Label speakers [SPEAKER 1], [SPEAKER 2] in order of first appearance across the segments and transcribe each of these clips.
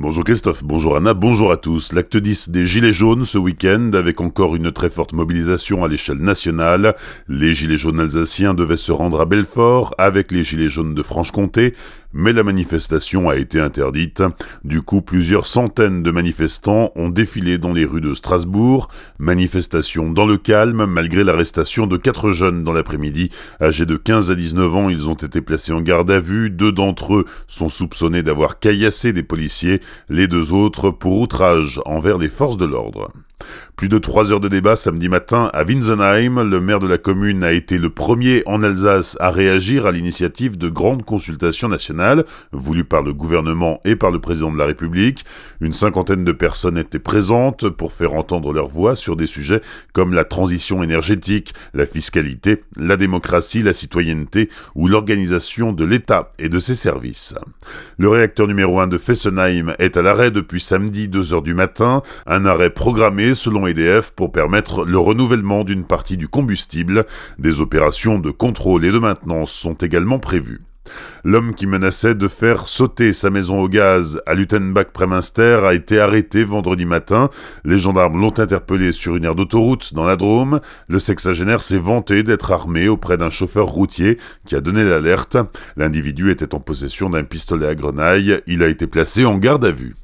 [SPEAKER 1] Bonjour Christophe, bonjour Anna, bonjour à tous. L'acte 10 des Gilets jaunes ce week-end avec encore une très forte mobilisation à l'échelle nationale. Les Gilets jaunes alsaciens devaient se rendre à Belfort avec les Gilets jaunes de Franche-Comté, mais la manifestation a été interdite. Du coup, plusieurs centaines de manifestants ont défilé dans les rues de Strasbourg. Manifestation dans le calme, malgré l'arrestation de quatre jeunes dans l'après-midi. Âgés de 15 à 19 ans, ils ont été placés en garde à vue. Deux d'entre eux sont soupçonnés d'avoir caillassé des policiers, les deux autres pour outrage envers les forces de l'ordre. Plus de trois heures de débat samedi matin à Winsenheim. Le maire de la commune a été le premier en Alsace à réagir à l'initiative de grandes consultations nationales voulues par le gouvernement et par le président de la République. Une cinquantaine de personnes étaient présentes pour faire entendre leur voix sur des sujets comme la transition énergétique, la fiscalité, la démocratie, la citoyenneté ou l'organisation de l'État et de ses services. Le réacteur numéro 1 de Fessenheim est à l'arrêt depuis samedi 2 heures du matin, un arrêt programmé selon EDF pour permettre le renouvellement d'une partie du combustible. Des opérations de contrôle et de maintenance sont également prévues. L'homme qui menaçait de faire sauter sa maison au gaz à Lutenbach-Préminster a été arrêté vendredi matin. Les gendarmes l'ont interpellé sur une aire d'autoroute dans la Drôme. Le sexagénaire s'est vanté d'être armé auprès d'un chauffeur routier qui a donné l'alerte. L'individu était en possession d'un pistolet à grenaille. Il a été placé en garde à vue.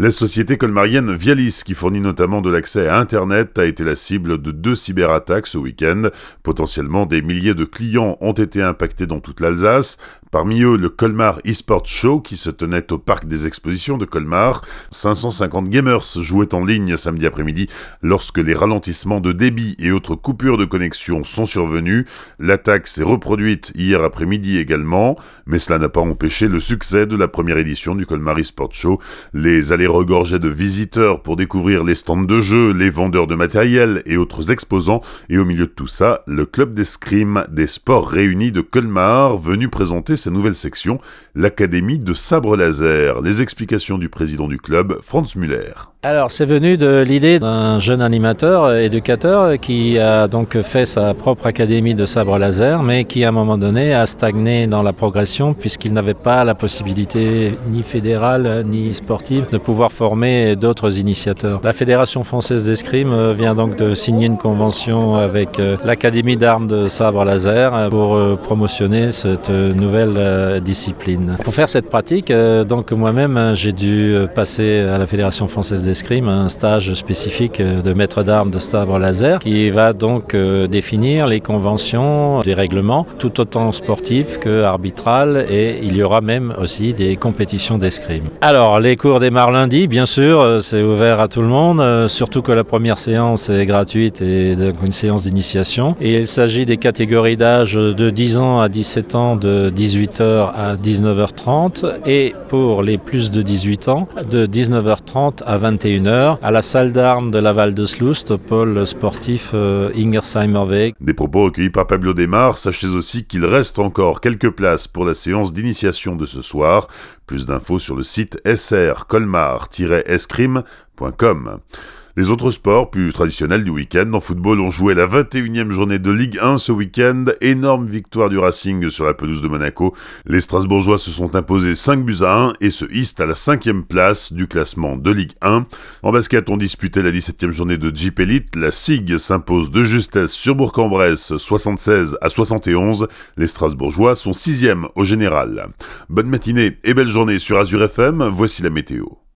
[SPEAKER 1] La société colmarienne Vialis, qui fournit notamment de l'accès à Internet, a été la cible de deux cyberattaques ce week-end. Potentiellement, des milliers de clients ont été impactés dans toute l'Alsace. Parmi eux, le Colmar eSport Show, qui se tenait au parc des expositions de Colmar. 550 gamers jouaient en ligne samedi après-midi lorsque les ralentissements de débit et autres coupures de connexion sont survenus. L'attaque s'est reproduite hier après-midi également, mais cela n'a pas empêché le succès de la première édition du Colmar eSport Show. Les allées regorgeaient de visiteurs pour découvrir les stands de jeux, les vendeurs de matériel et autres exposants, et au milieu de tout ça, le club d'escrime des sports réunis de Colmar, venu présenter sa nouvelle section, l'Académie de sabre laser. Les explications du président du club, Franz Müller.
[SPEAKER 2] Alors, c'est venu de l'idée d'un jeune animateur, éducateur, qui a donc fait sa propre académie de sabre laser, mais qui à un moment donné a stagné dans la progression puisqu'il n'avait pas la possibilité ni fédérale ni sportive de pouvoir former d'autres initiateurs. La Fédération française d'escrime vient donc de signer une convention avec euh, l'Académie d'armes de sabre laser pour euh, promotionner cette nouvelle euh, discipline. Pour faire cette pratique, donc moi-même, j'ai dû passer à la Fédération française d'escrime un stage spécifique de maître d'armes de sabre laser qui va donc définir les conventions, les règlements, tout autant sportifs que arbitrales et il y aura même aussi des compétitions d'escrime. Alors, les cours démarrent lundi, bien sûr, euh, c'est ouvert à tout le monde, euh, surtout que la première séance est gratuite et donc une séance d'initiation. Et il s'agit des catégories d'âge de 10 ans à 17 ans, de 18h à 19h30, et pour les plus de 18 ans, de 19h30 à 21h, à la salle d'armes de Laval de Sloust, pôle sportif euh, Ingersheimerweg.
[SPEAKER 1] Des propos recueillis par Pablo Desmar, sachez aussi qu'il reste encore quelques places pour la séance d'initiation de ce soir. Plus d'infos sur le site srcolmar-escrime.com. Les autres sports plus traditionnels du week-end en football ont joué la 21e journée de Ligue 1 ce week-end. Énorme victoire du Racing sur la pelouse de Monaco. Les Strasbourgeois se sont imposés 5 buts à 1 et se hissent à la 5e place du classement de Ligue 1. En basket, on disputait la 17e journée de Jeep Elite. La SIG s'impose de justesse sur Bourg-en-Bresse 76 à 71. Les Strasbourgeois sont 6e au général. Bonne matinée et belle journée sur Azure FM. Voici la météo.